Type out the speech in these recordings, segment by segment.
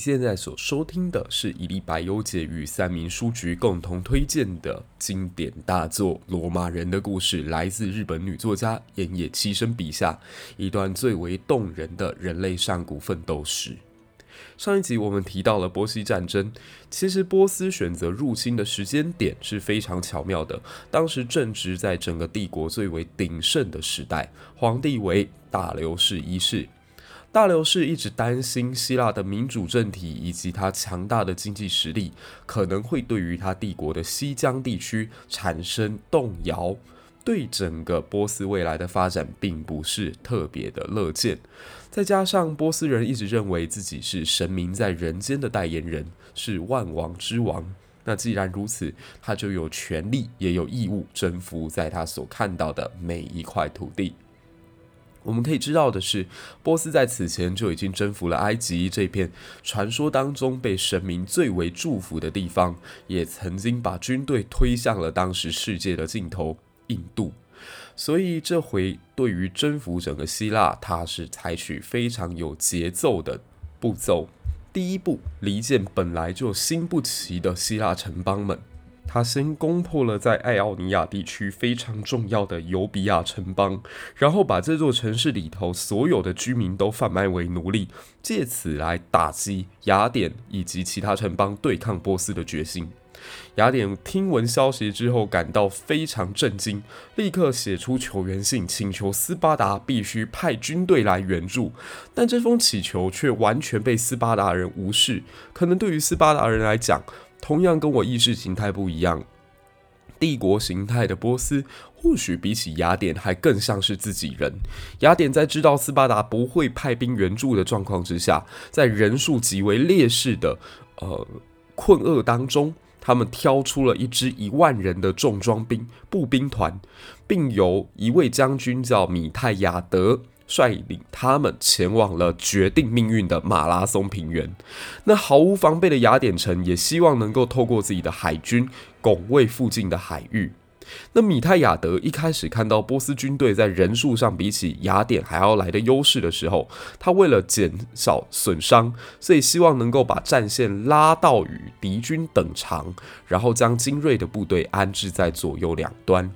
现在所收听的是一粒百忧解与三民书局共同推荐的经典大作《罗马人的故事》，来自日本女作家岩野七生笔下一段最为动人的人类上古奋斗史。上一集我们提到了波西战争，其实波斯选择入侵的时间点是非常巧妙的，当时正值在整个帝国最为鼎盛的时代，皇帝为大流士一世。大流士一直担心希腊的民主政体以及他强大的经济实力可能会对于他帝国的西疆地区产生动摇，对整个波斯未来的发展并不是特别的乐见。再加上波斯人一直认为自己是神明在人间的代言人，是万王之王。那既然如此，他就有权利也有义务征服在他所看到的每一块土地。我们可以知道的是，波斯在此前就已经征服了埃及这片传说当中被神明最为祝福的地方，也曾经把军队推向了当时世界的尽头——印度。所以这回对于征服整个希腊，它是采取非常有节奏的步骤。第一步，离间本来就心不齐的希腊城邦们。他先攻破了在爱奥尼亚地区非常重要的尤比亚城邦，然后把这座城市里头所有的居民都贩卖为奴隶，借此来打击雅典以及其他城邦对抗波斯的决心。雅典听闻消息之后感到非常震惊，立刻写出求援信，请求斯巴达必须派军队来援助。但这封祈求却完全被斯巴达人无视，可能对于斯巴达人来讲。同样跟我意识形态不一样，帝国形态的波斯，或许比起雅典还更像是自己人。雅典在知道斯巴达不会派兵援助的状况之下，在人数极为劣势的呃困厄当中，他们挑出了一支一万人的重装兵步兵团，并由一位将军叫米泰亚德。率领他们前往了决定命运的马拉松平原。那毫无防备的雅典城也希望能够透过自己的海军拱卫附近的海域。那米泰亚德一开始看到波斯军队在人数上比起雅典还要来的优势的时候，他为了减少损伤，所以希望能够把战线拉到与敌军等长，然后将精锐的部队安置在左右两端。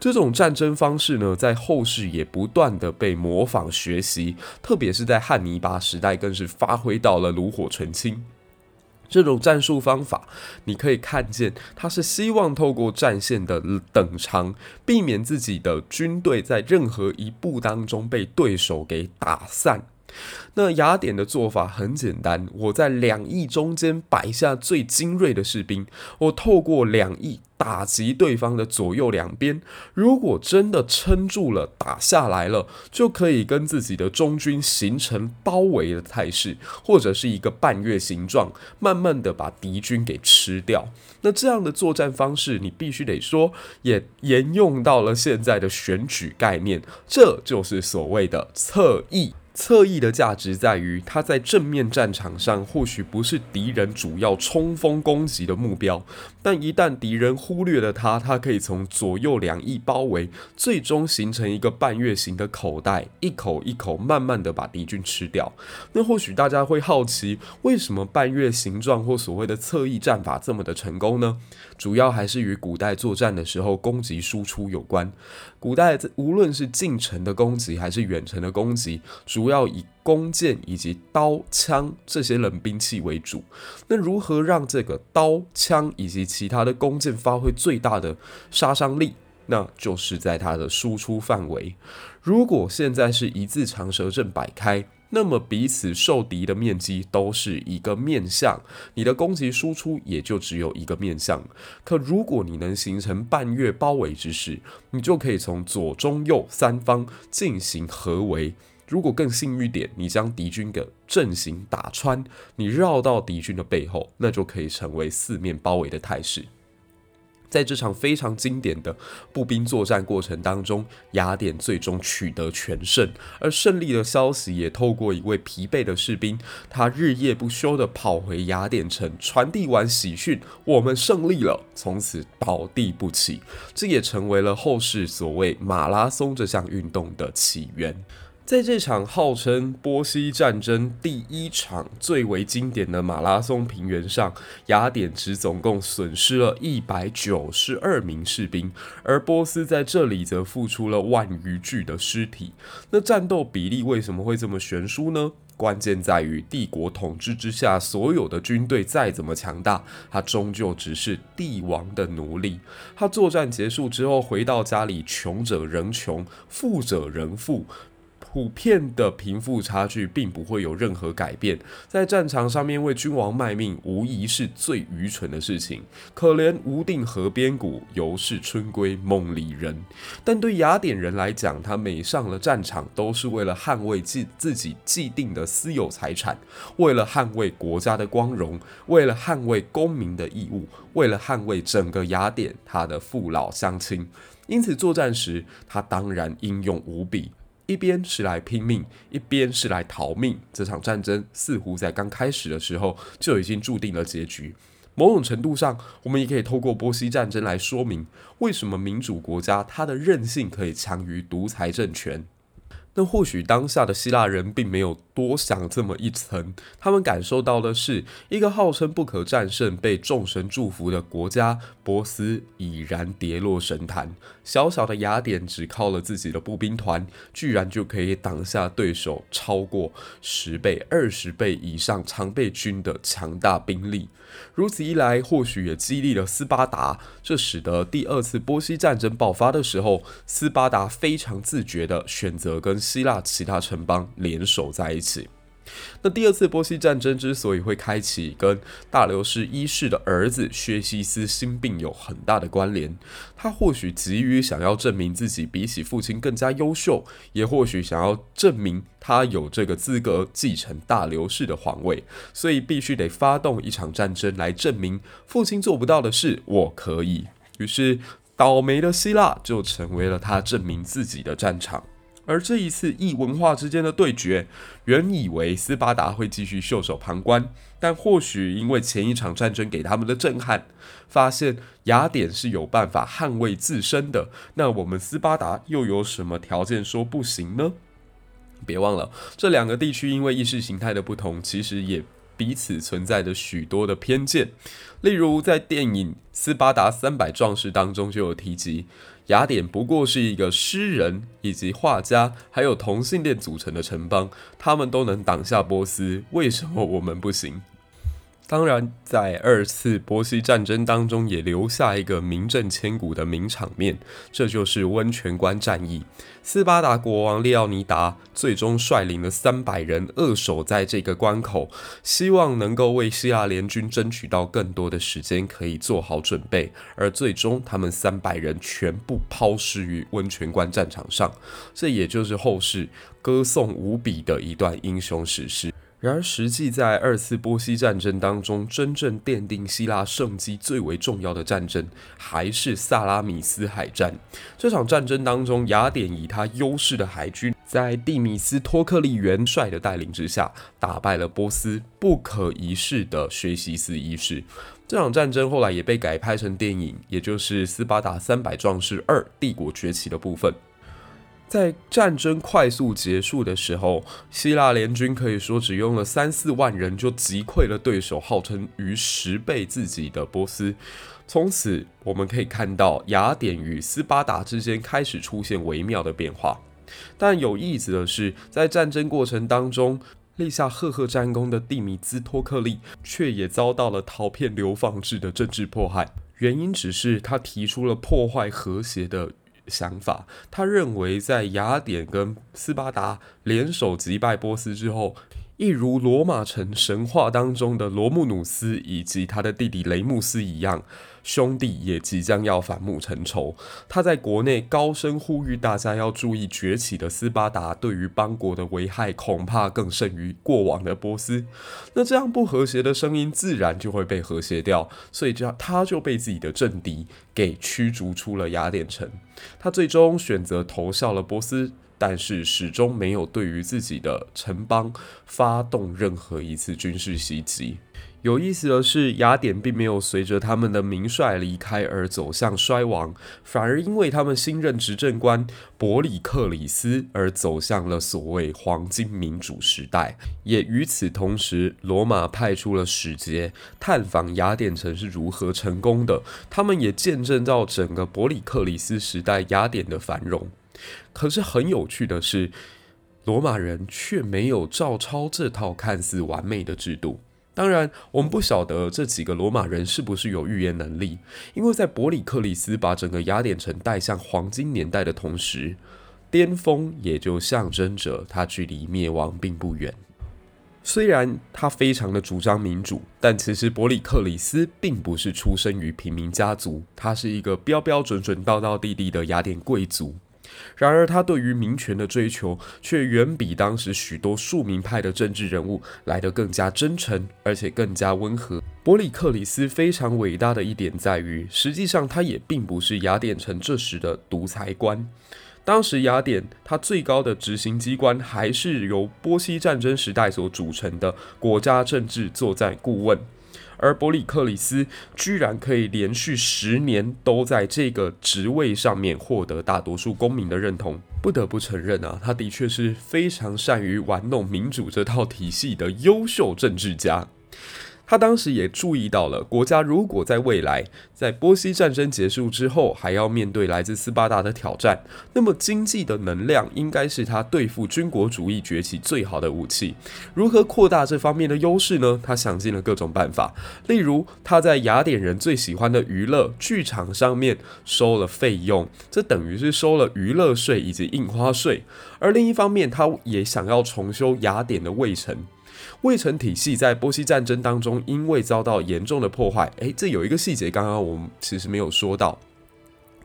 这种战争方式呢，在后世也不断地被模仿学习，特别是在汉尼拔时代，更是发挥到了炉火纯青。这种战术方法，你可以看见，他是希望透过战线的等长，避免自己的军队在任何一步当中被对手给打散。那雅典的做法很简单，我在两翼中间摆下最精锐的士兵，我透过两翼打击对方的左右两边。如果真的撑住了，打下来了，就可以跟自己的中军形成包围的态势，或者是一个半月形状，慢慢的把敌军给吃掉。那这样的作战方式，你必须得说，也沿用到了现在的选举概念，这就是所谓的侧翼。侧翼的价值在于，它在正面战场上或许不是敌人主要冲锋攻击的目标，但一旦敌人忽略了它，它可以从左右两翼包围，最终形成一个半月形的口袋，一口一口慢慢的把敌军吃掉。那或许大家会好奇，为什么半月形状或所谓的侧翼战法这么的成功呢？主要还是与古代作战的时候攻击输出有关。古代无论是近程的攻击还是远程的攻击，主要以弓箭以及刀枪这些冷兵器为主。那如何让这个刀枪以及其他的弓箭发挥最大的杀伤力？那就是在它的输出范围。如果现在是一字长蛇阵摆开，那么彼此受敌的面积都是一个面向，你的攻击输出也就只有一个面向。可如果你能形成半月包围之势，你就可以从左中右三方进行合围。如果更幸运点，你将敌军的阵型打穿，你绕到敌军的背后，那就可以成为四面包围的态势。在这场非常经典的步兵作战过程当中，雅典最终取得全胜，而胜利的消息也透过一位疲惫的士兵，他日夜不休地跑回雅典城，传递完喜讯，我们胜利了，从此倒地不起，这也成为了后世所谓马拉松这项运动的起源。在这场号称波西战争第一场最为经典的马拉松平原上，雅典只总共损失了一百九十二名士兵，而波斯在这里则付出了万余具的尸体。那战斗比例为什么会这么悬殊呢？关键在于帝国统治之下，所有的军队再怎么强大，他终究只是帝王的奴隶。他作战结束之后回到家里，穷者仍穷，富者仍富。普遍的贫富差距并不会有任何改变，在战场上面为君王卖命，无疑是最愚蠢的事情。可怜无定河边骨，犹是春闺梦里人。但对雅典人来讲，他每上了战场，都是为了捍卫自自己既定的私有财产，为了捍卫国家的光荣，为了捍卫公民的义务，为了捍卫整个雅典他的父老乡亲。因此，作战时他当然英勇无比。一边是来拼命，一边是来逃命。这场战争似乎在刚开始的时候就已经注定了结局。某种程度上，我们也可以透过波西战争来说明，为什么民主国家它的韧性可以强于独裁政权。那或许当下的希腊人并没有多想这么一层，他们感受到的是一个号称不可战胜、被众神祝福的国家——波斯已然跌落神坛。小小的雅典只靠了自己的步兵团，居然就可以挡下对手超过十倍、二十倍以上常备军的强大兵力。如此一来，或许也激励了斯巴达，这使得第二次波西战争爆发的时候，斯巴达非常自觉地选择跟希腊其他城邦联手在一起。那第二次波西战争之所以会开启，跟大流士一世的儿子薛西斯心病有很大的关联。他或许急于想要证明自己比起父亲更加优秀，也或许想要证明他有这个资格继承大流士的皇位，所以必须得发动一场战争来证明父亲做不到的事，我可以。于是，倒霉的希腊就成为了他证明自己的战场。而这一次异文化之间的对决，原以为斯巴达会继续袖手旁观，但或许因为前一场战争给他们的震撼，发现雅典是有办法捍卫自身的，那我们斯巴达又有什么条件说不行呢？别忘了，这两个地区因为意识形态的不同，其实也彼此存在着许多的偏见。例如，在电影《斯巴达三百壮士》当中就有提及。雅典不过是一个诗人以及画家，还有同性恋组成的城邦，他们都能挡下波斯，为什么我们不行？当然，在二次波西战争当中，也留下一个名震千古的名场面，这就是温泉关战役。斯巴达国王列奥尼达最终率领了三百人扼守在这个关口，希望能够为希腊联军争取到更多的时间，可以做好准备。而最终，他们三百人全部抛尸于温泉关战场上，这也就是后世歌颂无比的一段英雄史诗。然而，实际在二次波西战争当中，真正奠定希腊胜机最为重要的战争，还是萨拉米斯海战。这场战争当中，雅典以他优势的海军，在蒂米斯托克利元帅的带领之下，打败了波斯不可一世的薛西斯一世。这场战争后来也被改拍成电影，也就是《斯巴达三百壮士二：帝国崛起》的部分。在战争快速结束的时候，希腊联军可以说只用了三四万人就击溃了对手号称逾十倍自己的波斯。从此，我们可以看到雅典与斯巴达之间开始出现微妙的变化。但有意思的是，在战争过程当中，立下赫赫战功的蒂米兹托克利却也遭到了陶片流放制的政治迫害。原因只是他提出了破坏和谐的想法。他认为，在雅典跟斯巴达联手击败波斯之后，一如罗马城神话当中的罗慕努斯以及他的弟弟雷穆斯一样，兄弟也即将要反目成仇。他在国内高声呼吁大家要注意崛起的斯巴达对于邦国的危害，恐怕更甚于过往的波斯。那这样不和谐的声音自然就会被和谐掉，所以这样他就被自己的政敌给驱逐出了雅典城。他最终选择投效了波斯。但是始终没有对于自己的城邦发动任何一次军事袭击。有意思的是，雅典并没有随着他们的名帅离开而走向衰亡，反而因为他们新任执政官伯里克里斯而走向了所谓黄金民主时代。也与此同时，罗马派出了使节探访雅典城是如何成功的，他们也见证到整个伯里克里斯时代雅典的繁荣。可是很有趣的是，罗马人却没有照抄这套看似完美的制度。当然，我们不晓得这几个罗马人是不是有预言能力，因为在伯里克里斯把整个雅典城带向黄金年代的同时，巅峰也就象征着他距离灭亡并不远。虽然他非常的主张民主，但其实伯里克里斯并不是出生于平民家族，他是一个标标准准、道道地地的雅典贵族。然而，他对于民权的追求却远比当时许多庶民派的政治人物来得更加真诚，而且更加温和。伯里克里斯非常伟大的一点在于，实际上他也并不是雅典城这时的独裁官。当时雅典他最高的执行机关还是由波西战争时代所组成的国家政治作战顾问。而伯里克里斯居然可以连续十年都在这个职位上面获得大多数公民的认同，不得不承认啊，他的确是非常善于玩弄民主这套体系的优秀政治家。他当时也注意到了，国家如果在未来，在波西战争结束之后，还要面对来自斯巴达的挑战，那么经济的能量应该是他对付军国主义崛起最好的武器。如何扩大这方面的优势呢？他想尽了各种办法，例如他在雅典人最喜欢的娱乐剧场上面收了费用，这等于是收了娱乐税以及印花税。而另一方面，他也想要重修雅典的卫城。卫城体系在波西战争当中，因为遭到严重的破坏。诶，这有一个细节，刚刚我们其实没有说到。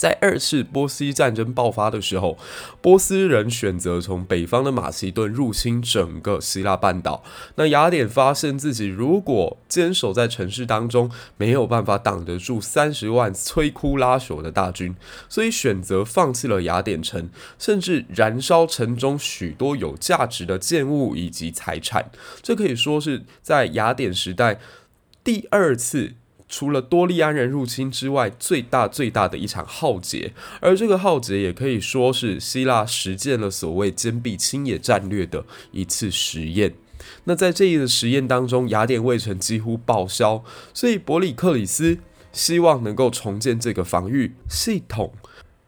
在二次波斯战争爆发的时候，波斯人选择从北方的马其顿入侵整个希腊半岛。那雅典发现自己如果坚守在城市当中，没有办法挡得住三十万摧枯拉朽的大军，所以选择放弃了雅典城，甚至燃烧城中许多有价值的建物以及财产。这可以说是在雅典时代第二次。除了多利安人入侵之外，最大最大的一场浩劫，而这个浩劫也可以说是希腊实践了所谓坚壁清野战略的一次实验。那在这一的实验当中，雅典卫城几乎报销，所以伯里克里斯希望能够重建这个防御系统。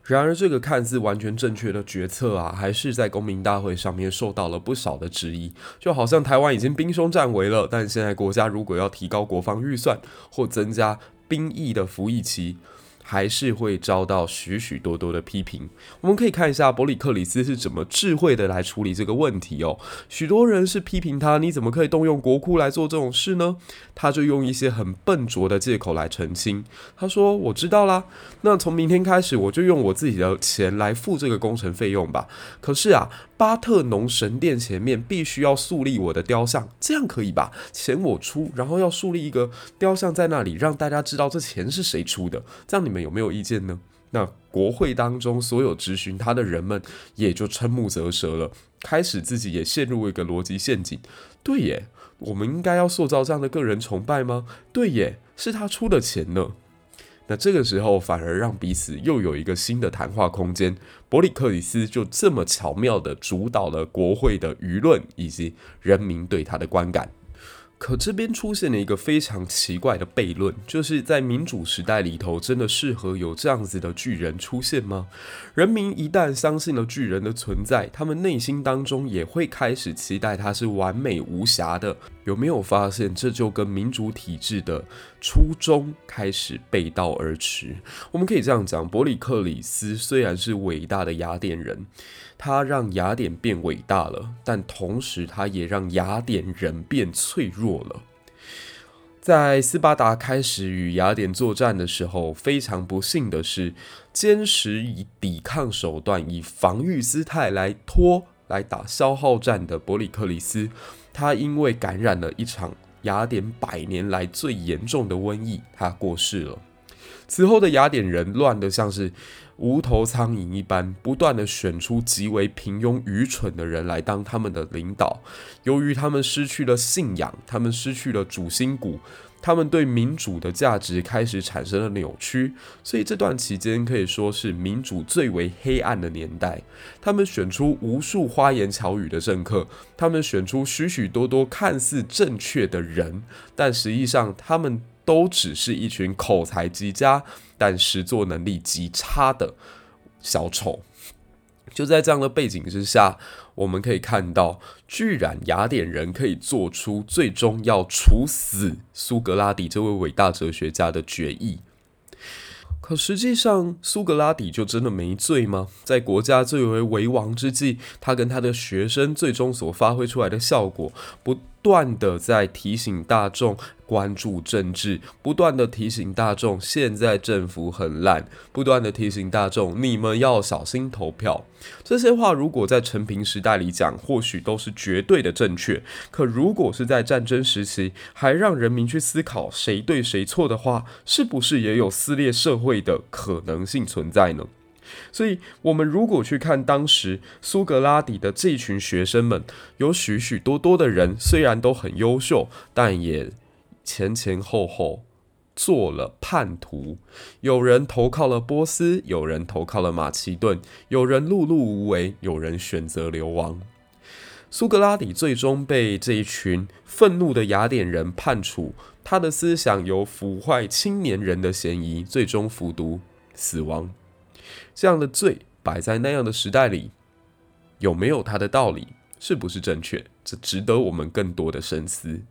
然而，这个看似完全正确的决策啊，还是在公民大会上面受到了不少的质疑。就好像台湾已经兵凶战危了，但现在国家如果要提高国防预算或增加兵役的服役期，还是会遭到许许多多的批评。我们可以看一下伯里克里斯是怎么智慧的来处理这个问题哦。许多人是批评他，你怎么可以动用国库来做这种事呢？他就用一些很笨拙的借口来澄清。他说：“我知道啦，那从明天开始我就用我自己的钱来付这个工程费用吧。可是啊。”巴特农神殿前面必须要树立我的雕像，这样可以吧？钱我出，然后要树立一个雕像在那里，让大家知道这钱是谁出的。这样你们有没有意见呢？那国会当中所有质询他的人们也就瞠目结舌了，开始自己也陷入一个逻辑陷阱。对耶，我们应该要塑造这样的个人崇拜吗？对耶，是他出的钱呢。那这个时候反而让彼此又有一个新的谈话空间。伯里克里斯就这么巧妙地主导了国会的舆论以及人民对他的观感。可这边出现了一个非常奇怪的悖论，就是在民主时代里头，真的适合有这样子的巨人出现吗？人民一旦相信了巨人的存在，他们内心当中也会开始期待他是完美无瑕的。有没有发现，这就跟民主体制的初衷开始背道而驰？我们可以这样讲：伯里克里斯虽然是伟大的雅典人。他让雅典变伟大了，但同时他也让雅典人变脆弱了。在斯巴达开始与雅典作战的时候，非常不幸的是，坚持以抵抗手段、以防御姿态来拖、来打消耗战的伯里克里斯，他因为感染了一场雅典百年来最严重的瘟疫，他过世了。此后的雅典人乱得像是无头苍蝇一般，不断地选出极为平庸愚蠢的人来当他们的领导。由于他们失去了信仰，他们失去了主心骨，他们对民主的价值开始产生了扭曲。所以这段期间可以说是民主最为黑暗的年代。他们选出无数花言巧语的政客，他们选出许许多多看似正确的人，但实际上他们。都只是一群口才极佳，但实作能力极差的小丑。就在这样的背景之下，我们可以看到，居然雅典人可以做出最终要处死苏格拉底这位伟大哲学家的决议。可实际上，苏格拉底就真的没罪吗？在国家最为为亡之际，他跟他的学生最终所发挥出来的效果，不不断的在提醒大众关注政治，不断的提醒大众现在政府很烂，不断的提醒大众你们要小心投票。这些话如果在承平时代里讲，或许都是绝对的正确。可如果是在战争时期，还让人民去思考谁对谁错的话，是不是也有撕裂社会的可能性存在呢？所以，我们如果去看当时苏格拉底的这群学生们，有许许多多的人，虽然都很优秀，但也前前后后做了叛徒。有人投靠了波斯，有人投靠了马其顿，有人碌碌无为，有人选择流亡。苏格拉底最终被这一群愤怒的雅典人判处，他的思想有腐坏青年人的嫌疑，最终服毒死亡。这样的罪摆在那样的时代里，有没有它的道理？是不是正确？这值得我们更多的深思。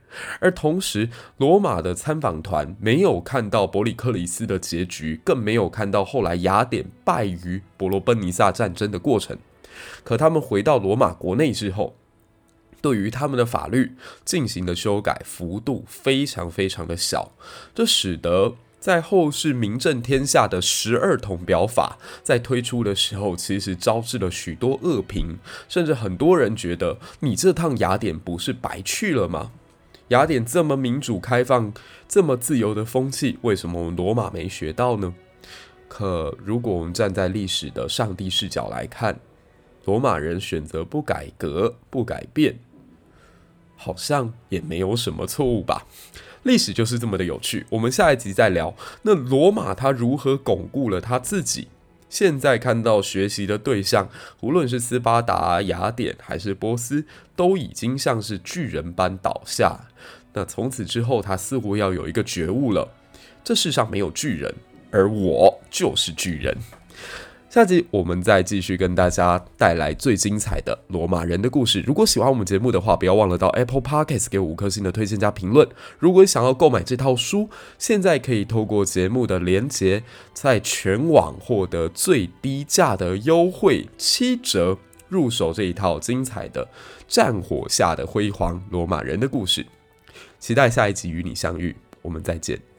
而同时，罗马的参访团没有看到伯里克里斯的结局，更没有看到后来雅典败于伯罗奔尼撒战争的过程。可他们回到罗马国内之后，对于他们的法律进行的修改幅度非常非常的小，这使得。在后世名震天下的十二铜表法在推出的时候，其实招致了许多恶评，甚至很多人觉得你这趟雅典不是白去了吗？雅典这么民主开放、这么自由的风气，为什么我们罗马没学到呢？可如果我们站在历史的上帝视角来看，罗马人选择不改革、不改变，好像也没有什么错误吧。历史就是这么的有趣，我们下一集再聊。那罗马他如何巩固了他自己？现在看到学习的对象，无论是斯巴达、雅典还是波斯，都已经像是巨人般倒下。那从此之后，他似乎要有一个觉悟了：这世上没有巨人，而我就是巨人。下集我们再继续跟大家带来最精彩的罗马人的故事。如果喜欢我们节目的话，不要忘了到 Apple Podcast 给五颗星的推荐加评论。如果想要购买这套书，现在可以透过节目的连结，在全网获得最低价的优惠七折，入手这一套精彩的战火下的辉煌罗马人的故事。期待下一集与你相遇，我们再见。